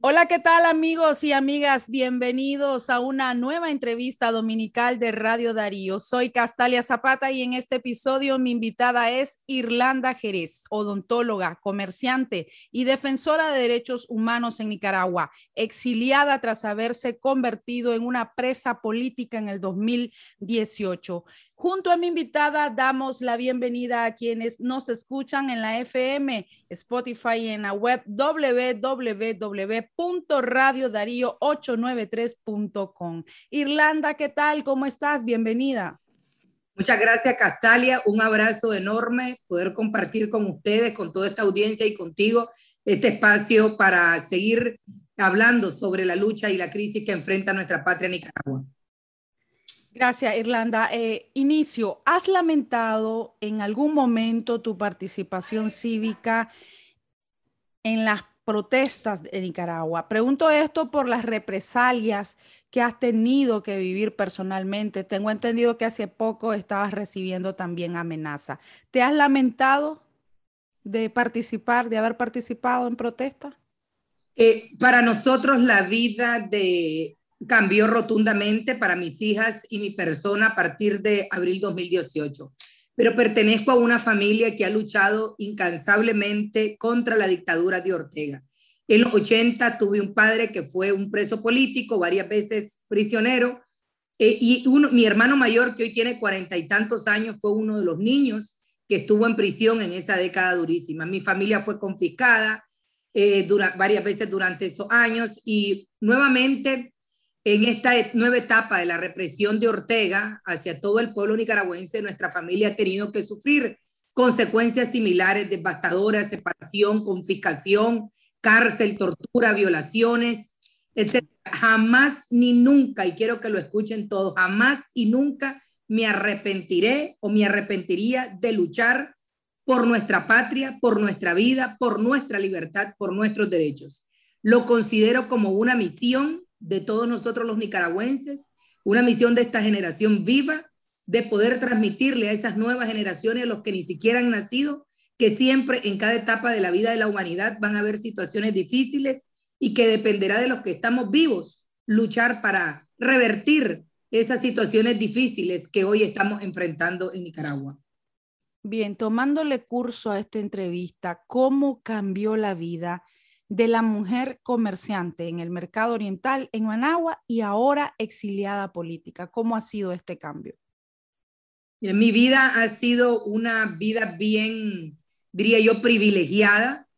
Hola, ¿qué tal amigos y amigas? Bienvenidos a una nueva entrevista dominical de Radio Darío. Soy Castalia Zapata y en este episodio mi invitada es Irlanda Jerez, odontóloga, comerciante y defensora de derechos humanos en Nicaragua, exiliada tras haberse convertido en una presa política en el 2018. Junto a mi invitada damos la bienvenida a quienes nos escuchan en la FM, Spotify y en la web www.radiodarío893.com. Irlanda, ¿qué tal? ¿Cómo estás? Bienvenida. Muchas gracias, Castalia. Un abrazo enorme poder compartir con ustedes, con toda esta audiencia y contigo este espacio para seguir hablando sobre la lucha y la crisis que enfrenta nuestra patria Nicaragua. Gracias, Irlanda. Eh, inicio, ¿has lamentado en algún momento tu participación cívica en las protestas de Nicaragua? Pregunto esto por las represalias que has tenido que vivir personalmente. Tengo entendido que hace poco estabas recibiendo también amenaza. ¿Te has lamentado de participar, de haber participado en protestas? Eh, para nosotros la vida de cambió rotundamente para mis hijas y mi persona a partir de abril 2018. Pero pertenezco a una familia que ha luchado incansablemente contra la dictadura de Ortega. En los 80 tuve un padre que fue un preso político, varias veces prisionero, eh, y uno, mi hermano mayor, que hoy tiene cuarenta y tantos años, fue uno de los niños que estuvo en prisión en esa década durísima. Mi familia fue confiscada eh, varias veces durante esos años y nuevamente en esta nueva etapa de la represión de Ortega hacia todo el pueblo nicaragüense, nuestra familia ha tenido que sufrir consecuencias similares, devastadoras, separación, confiscación, cárcel, tortura, violaciones, etc. Jamás ni nunca, y quiero que lo escuchen todos, jamás y nunca me arrepentiré o me arrepentiría de luchar por nuestra patria, por nuestra vida, por nuestra libertad, por nuestros derechos. Lo considero como una misión de todos nosotros los nicaragüenses, una misión de esta generación viva, de poder transmitirle a esas nuevas generaciones, a los que ni siquiera han nacido, que siempre en cada etapa de la vida de la humanidad van a haber situaciones difíciles y que dependerá de los que estamos vivos luchar para revertir esas situaciones difíciles que hoy estamos enfrentando en Nicaragua. Bien, tomándole curso a esta entrevista, ¿cómo cambió la vida de la mujer comerciante en el mercado oriental en Managua y ahora exiliada política. ¿Cómo ha sido este cambio? Mi vida ha sido una vida bien, diría yo, privilegiada.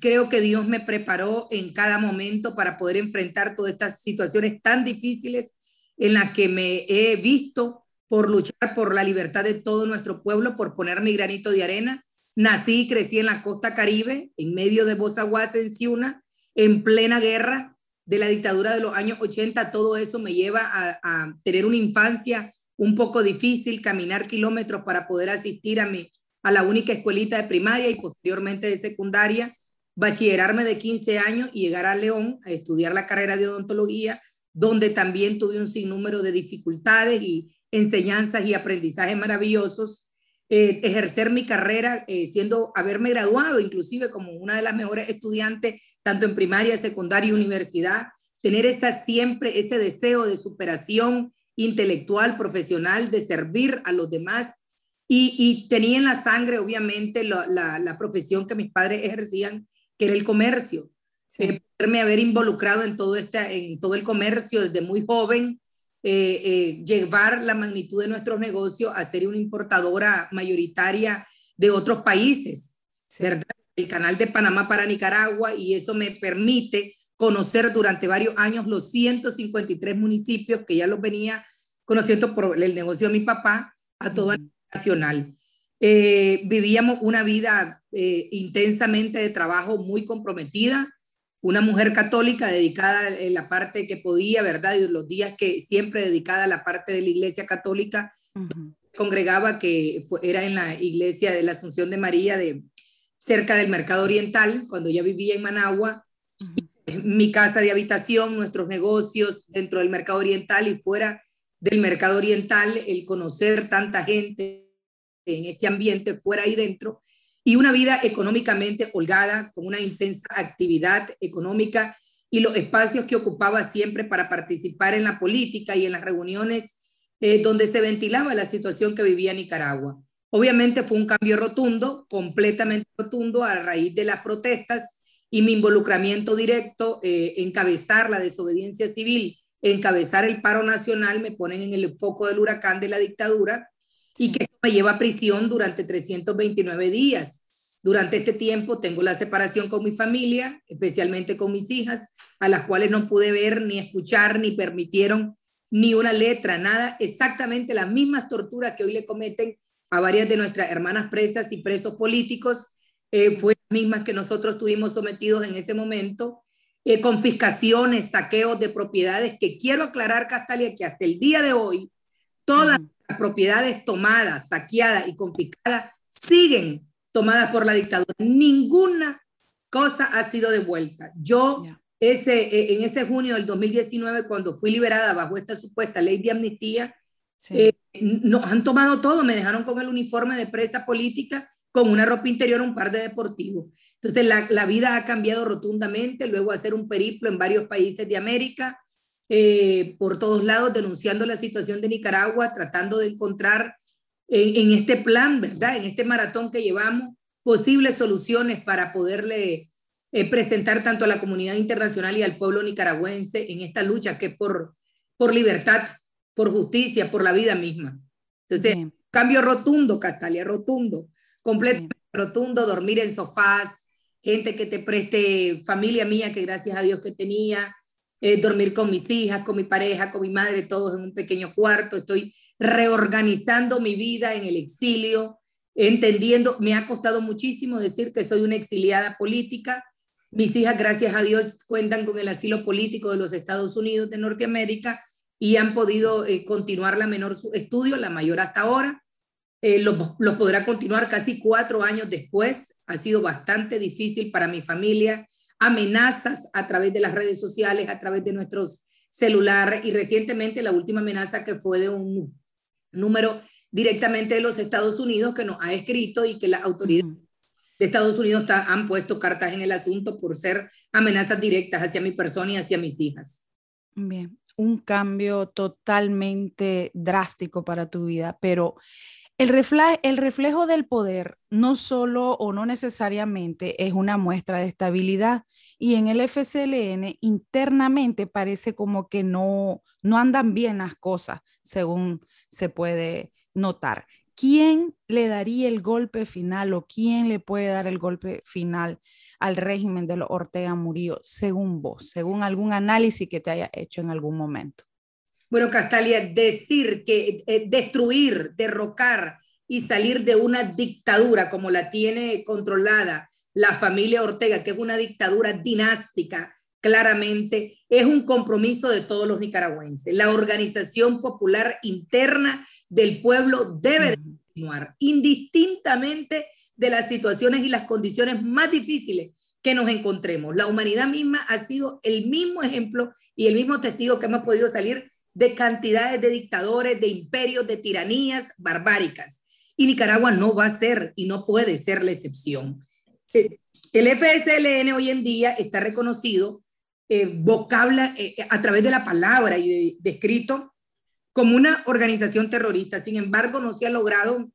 Creo que Dios me preparó en cada momento para poder enfrentar todas estas situaciones tan difíciles en las que me he visto por luchar por la libertad de todo nuestro pueblo, por poner mi granito de arena Nací y crecí en la costa caribe, en medio de Bozaguas, en Ciuna, en plena guerra de la dictadura de los años 80. Todo eso me lleva a, tener una infancia un poco difícil, caminar kilómetros para poder asistir a, mi, a la única escuelita de primaria y posteriormente de secundaria, bachillerarme de 15 años y llegar a León a estudiar la carrera de odontología, donde también tuve un sinnúmero de dificultades y enseñanzas y aprendizajes maravillosos eh, ejercer mi carrera eh, siendo, haberme graduado inclusive como una de las mejores estudiantes, tanto en primaria, secundaria y universidad, tener esa siempre, ese deseo de superación intelectual, profesional, de servir a los demás. Y, y tenía en la sangre, obviamente, la, la, profesión que mis padres ejercían, que era el comercio. Sí. Eh, haber involucrado en todo, este, en todo el comercio desde muy joven, eh, eh, llevar la magnitud de nuestros negocios a ser una importadora mayoritaria de otros países, ¿verdad? El canal de Panamá para Nicaragua y eso me permite conocer durante varios años los 153 municipios que ya los venía conociendo por el negocio de mi papá a toda nacional. Eh, vivíamos una vida intensamente de trabajo muy comprometida, una mujer católica dedicada en la parte que podía, ¿verdad? Y los días que siempre dedicada a la parte de la iglesia católica, congregaba que era en la iglesia de la Asunción de María de cerca del Mercado Oriental, cuando ya vivía en Managua. Mi casa de habitación, nuestros negocios dentro del Mercado Oriental y fuera del Mercado Oriental, el conocer tanta gente en este ambiente fuera y dentro, y una vida económicamente holgada, con una intensa actividad económica y los espacios que ocupaba siempre para participar en la política y en las reuniones eh, donde se ventilaba la situación que vivía Nicaragua. Obviamente fue un cambio rotundo, completamente rotundo a raíz de las protestas y mi involucramiento directo, eh, encabezar la desobediencia civil, encabezar el paro nacional, me ponen en el foco del huracán de la dictadura y que me lleva a prisión durante 329 días. Durante este tiempo tengo la separación con mi familia, especialmente con mis hijas, a las cuales no pude ver ni escuchar ni permitieron ni una letra, nada, exactamente las mismas torturas que hoy le cometen a varias de nuestras hermanas presas y presos políticos, eh, fue mismas que nosotros tuvimos sometidos en ese momento, eh, confiscaciones, saqueos de propiedades, que quiero aclarar, Castalia, que hasta el día de hoy, todas las propiedades tomadas, saqueadas y confiscadas siguen tomadas por la dictadura. Ninguna cosa ha sido devuelta. Yo, ese, eh, en ese junio del 2019, cuando fui liberada bajo esta supuesta ley de amnistía, eh, nos han tomado todo, me dejaron con el uniforme de presa política, con una ropa interior, un par de deportivos. Entonces la, la vida ha cambiado rotundamente, luego hacer un periplo en varios países de América, eh, por todos lados, denunciando la situación de Nicaragua, tratando de encontrar en, en, este plan, ¿verdad? En este maratón que llevamos, posibles soluciones para poderle eh, presentar tanto a la comunidad internacional y al pueblo nicaragüense en esta lucha que es por, por libertad por justicia, por la vida misma. Entonces, cambio rotundo, Castalia, rotundo, completamente rotundo, dormir en sofás, gente que te preste, familia mía que gracias a Dios que tenía, eh, dormir con mis hijas, con mi pareja, con mi madre, todos en un pequeño cuarto. Estoy reorganizando mi vida en el exilio, entendiendo, me ha costado muchísimo decir que soy una exiliada política. Mis hijas, gracias a Dios, cuentan con el asilo político de los Estados Unidos de Norteamérica y han podido eh, continuar la menor su estudio, la mayor hasta ahora. Eh, lo, lo, podrá continuar casi cuatro años después. Ha sido bastante difícil para mi familia. Amenazas a través de las redes sociales, a través de nuestros celulares y recientemente la última amenaza que fue de un número directamente de los Estados Unidos que nos ha escrito y que las autoridades de Estados Unidos han puesto cartas en el asunto por ser amenazas directas hacia mi persona y hacia mis hijas. Bien, un cambio totalmente drástico para tu vida, pero el, reflejo del poder no solo o no necesariamente es una muestra de estabilidad y en el FCLN internamente parece como que no, no andan bien las cosas, según se puede notar. ¿Quién le daría el golpe final o quién le puede dar el golpe final al régimen de los Ortega Murillo, según vos, según algún análisis que te haya hecho en algún momento? Bueno, Castalia, decir que eh, destruir, derrocar y salir de una dictadura como la tiene controlada la familia Ortega, que es una dictadura dinástica, claramente es un compromiso de todos los nicaragüenses. La organización popular interna del pueblo debe continuar, indistintamente de las situaciones y las condiciones más difíciles que nos encontremos. La humanidad misma ha sido el mismo ejemplo y el mismo testigo que hemos podido salir de cantidades de dictadores, de imperios, de tiranías barbáricas. Y Nicaragua no va a ser y no puede ser la excepción. Eh, el FSLN hoy en día está reconocido eh, vocabla, eh, a través de la palabra y de, escrito como una organización terrorista. Sin embargo, no se ha logrado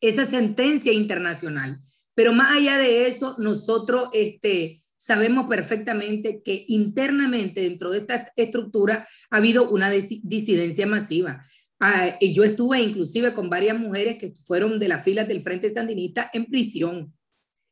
esa sentencia internacional. Pero más allá de eso, nosotros este, sabemos perfectamente que internamente dentro de esta estructura ha habido una disidencia masiva. Ah, y yo estuve inclusive con varias mujeres que fueron de las filas del Frente Sandinista en prisión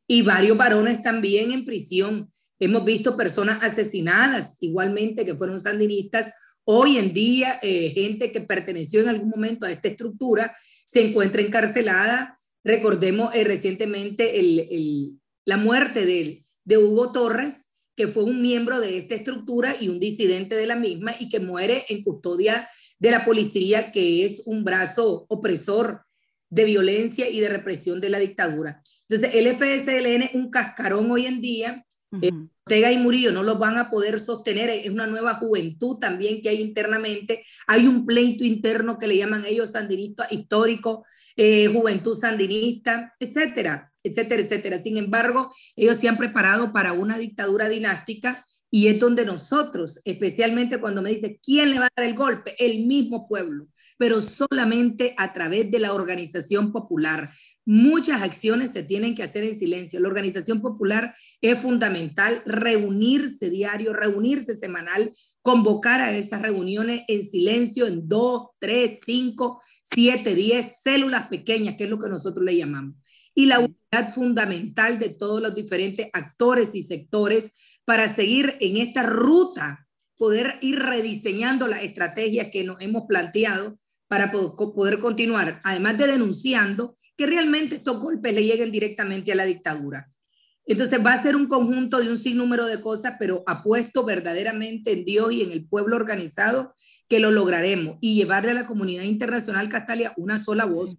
y varios varones también en prisión. Hemos visto personas asesinadas igualmente que fueron sandinistas. Hoy en día, eh, gente que perteneció en algún momento a esta estructura se encuentra encarcelada. Recordemos eh, recientemente el, el, la muerte de, de Hugo Torres, que fue un miembro de esta estructura y un disidente de la misma y que muere en custodia de la policía, que es un brazo opresor de violencia y de represión de la dictadura. Entonces, el FSLN es un cascarón hoy en día. Uh -huh. Ortega y Murillo no los van a poder sostener, es una nueva juventud también que hay internamente, hay un pleito interno que le llaman ellos sandinista histórico, eh, juventud sandinista, etcétera, etcétera, etcétera. Sin embargo, ellos se han preparado para una dictadura dinástica Y es donde nosotros, especialmente cuando me dice, ¿quién le va a dar el golpe? El mismo pueblo, pero solamente a través de la organización popular. Muchas acciones se tienen que hacer en silencio. La organización popular es fundamental, reunirse diario, reunirse semanal, convocar a esas reuniones en silencio en dos, tres, cinco, siete, diez células pequeñas, que es lo que nosotros le llamamos. Y la unidad fundamental de todos los diferentes actores y sectores para seguir en esta ruta, poder ir rediseñando la estrategia que nos hemos planteado para poder continuar, además de denunciando que realmente estos golpes le lleguen directamente a la dictadura. Entonces va a ser un conjunto de un sinnúmero de cosas, pero apuesto verdaderamente en Dios y en el pueblo organizado que lo lograremos y llevarle a la comunidad internacional Castalia una sola voz,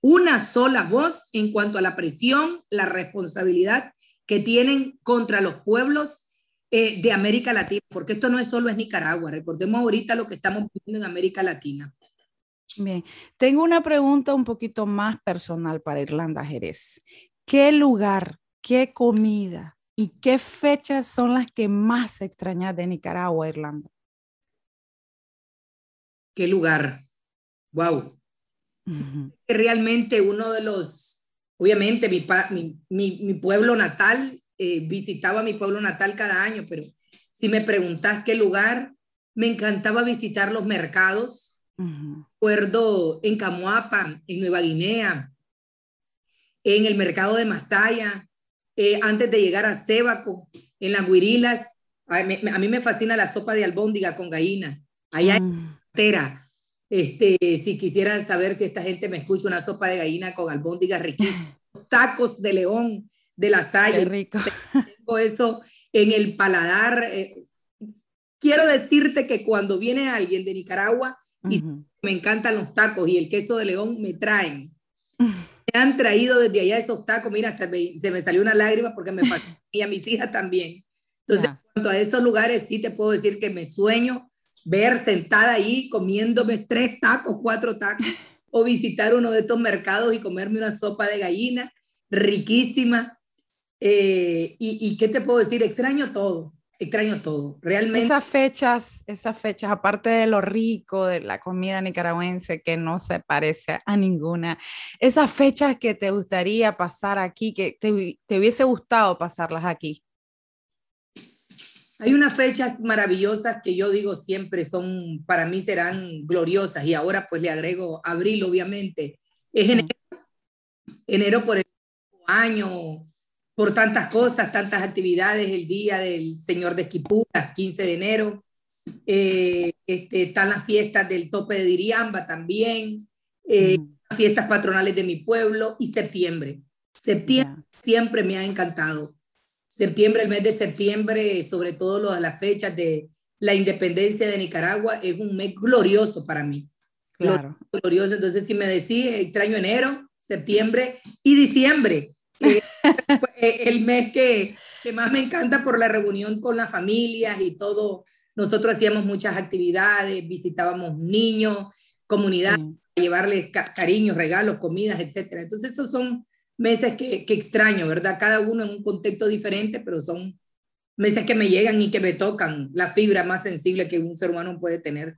una sola voz en cuanto a la presión, la responsabilidad que tienen contra los pueblos eh, de América Latina, porque esto no es solo es Nicaragua, recordemos ahorita lo que estamos viviendo en América Latina. Bien, tengo una pregunta un poquito más personal para Irlanda Jerez. ¿Qué lugar, qué comida y qué fechas son las que más extrañas de Nicaragua, Irlanda? ¿Qué lugar? Wow. Realmente uno de los, obviamente mi, mi, mi, pueblo natal, eh, visitaba mi pueblo natal cada año, pero si me preguntas qué lugar, me encantaba visitar los mercados Recuerdo en Camuapa, en Nueva Guinea, en el mercado de Masaya, eh, antes de llegar a Sébaco, en las Guirilas. A mí, me fascina la sopa de albóndiga con gallina. Allá en mm. Este, si quisieran saber si esta gente me escucha una sopa de gallina con albóndiga riquísima. Tacos de león de la Salle. rico. Tengo eso en el paladar. Eh, quiero decirte que cuando viene alguien de Nicaragua, y me encantan los tacos y el queso de león me traen. Me han traído desde allá esos tacos, mira, hasta se me salió una lágrima porque me y a mis hijas también. Entonces, en cuanto a esos lugares, sí te puedo decir que me sueño ver sentada ahí comiéndome tres tacos, cuatro tacos, o visitar uno de estos mercados y comerme una sopa de gallina riquísima. Eh, y, y, qué te puedo decir? Extraño todo extraño todo, realmente. Esas fechas, esas fechas, aparte de lo rico de la comida nicaragüense que no se parece a ninguna, esas fechas que te gustaría pasar aquí, que te, te hubiese gustado pasarlas aquí. Hay unas fechas maravillosas que yo digo siempre son, para mí serán gloriosas y ahora pues le agrego abril, obviamente. Es enero, enero por el año, por tantas cosas, tantas actividades, el día del Señor de Esquipura, 15 de enero, eh, este, están las fiestas del tope de Diriamba también, eh, las fiestas patronales de mi pueblo y septiembre. Septiembre siempre me ha encantado. Septiembre, el mes de septiembre, sobre todo las fechas de la independencia de Nicaragua, es un mes glorioso para mí. Claro. Glorioso. Entonces, si me decís, extraño enero, septiembre y diciembre. el mes que, que, más me encanta por la reunión con las familias y todo. Nosotros hacíamos muchas actividades, visitábamos niños, comunidad, llevarles cariños, regalos, comidas, etc. Entonces esos son meses que, que extraño, ¿verdad? Cada uno en un contexto diferente, pero son meses que me llegan y que me tocan la fibra más sensible que un ser humano puede tener.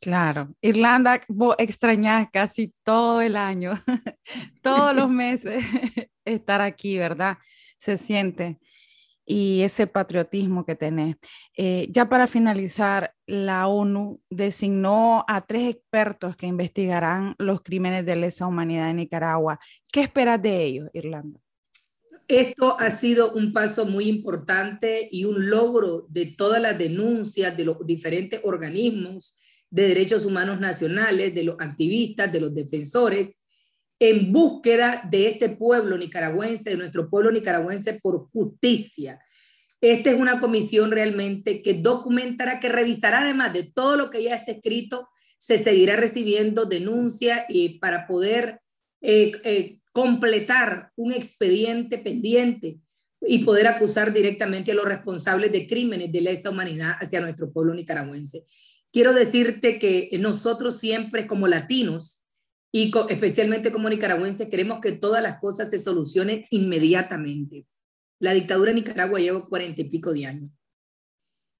Claro, Irlanda, vos extrañás casi todo el año, todos los meses estar aquí, ¿verdad? Se siente. Y ese patriotismo que tenés. Eh, ya para finalizar, la ONU designó a tres expertos que investigarán los crímenes de lesa humanidad en Nicaragua. ¿Qué esperas de ellos, Irlanda? Esto ha sido un paso muy importante y un logro de todas las denuncias de los diferentes organismos de derechos humanos nacionales, de los activistas, de los defensores, en búsqueda de este pueblo nicaragüense, de nuestro pueblo nicaragüense por justicia. Esta es una comisión realmente que documentará, que revisará además de todo lo que ya está escrito, se seguirá recibiendo denuncias y para poder eh, eh, completar un expediente pendiente y poder acusar directamente a los responsables de crímenes de lesa humanidad hacia nuestro pueblo nicaragüense. Quiero decirte que nosotros siempre como latinos, y especialmente como nicaragüenses queremos que todas las cosas se solucionen inmediatamente. La dictadura en Nicaragua lleva cuarenta y pico de años.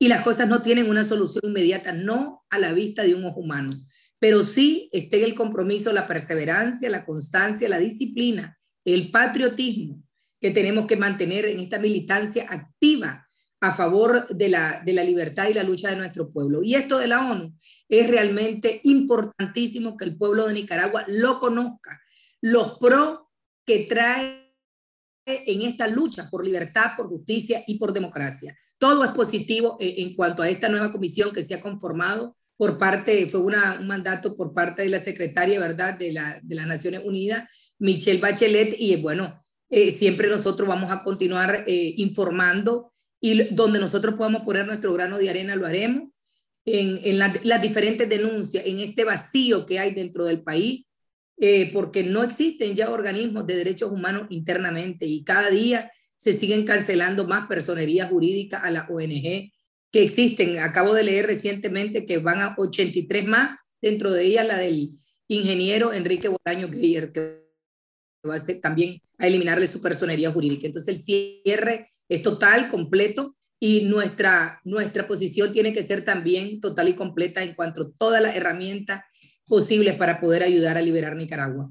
y las cosas no tienen una solución inmediata, no a la vista de un ojo humano, pero sí está el compromiso, la perseverancia, la constancia, la disciplina, el patriotismo que tenemos que mantener en esta militancia activa a favor de la, de la libertad y la lucha de nuestro pueblo. Y esto de la ONU es realmente importantísimo que el pueblo de Nicaragua lo conozca, los pros que trae en esta lucha por libertad, por justicia y por democracia. Todo es positivo eh, en cuanto a esta nueva comisión que se ha conformado por parte, fue un mandato por parte de la secretaria, ¿verdad?, de, la, de las Naciones Unidas, Michelle Bachelet, y bueno, eh, siempre nosotros vamos a continuar eh, informando y donde nosotros podamos poner nuestro grano de arena, lo haremos. En, en las diferentes denuncias, en este vacío que hay dentro del país, eh, porque no existen ya organismos de derechos humanos internamente y cada día se siguen cancelando más personerías jurídicas a la ONG que existen. Acabo de leer recientemente que van a 83 más, dentro de ellas la del ingeniero Enrique Bolaño Geyer, que va a ser también a eliminarle su personería jurídica. Entonces el cierre es total, completo, y nuestra, nuestra posición tiene que ser también total y completa en cuanto a todas las herramientas posibles para poder ayudar a liberar Nicaragua.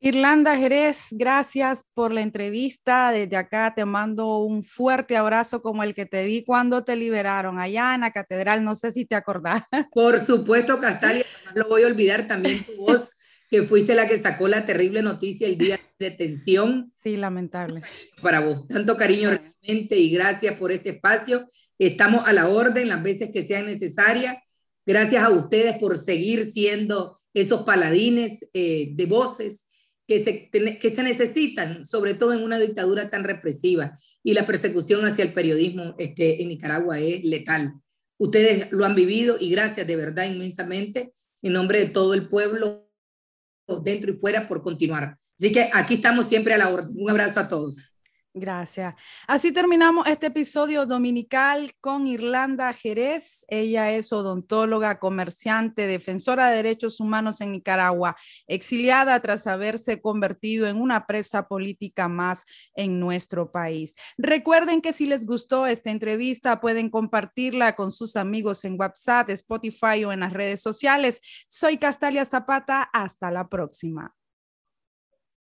Irlanda Jerez, gracias por la entrevista. Desde acá te mando un fuerte abrazo como el que te di cuando te liberaron allá en la catedral. No sé si te acordás. Por supuesto, Castalia, no lo voy a olvidar también tu voz, que fuiste la que sacó la terrible noticia el día de detención. Sí, lamentable. Para vos, tanto cariño realmente y gracias por este espacio. Estamos a la orden las veces que sean necesarias Gracias a ustedes por seguir siendo esos paladines eh, de voces que se, que se necesitan, sobre todo en una dictadura tan represiva. Y la persecución hacia el periodismo este, en Nicaragua es letal. Ustedes lo han vivido y gracias de verdad inmensamente en nombre de todo el pueblo, dentro y fuera, por continuar. Así que aquí estamos siempre a la orden. Un abrazo a todos. Gracias. Así terminamos este episodio dominical con Irlanda Jerez. Ella es odontóloga, comerciante, defensora de derechos humanos en Nicaragua, exiliada tras haberse convertido en una presa política más en nuestro país. Recuerden que si les gustó esta entrevista, pueden compartirla con sus amigos en WhatsApp, Spotify o en las redes sociales. Soy Castalia Zapata. Hasta la próxima.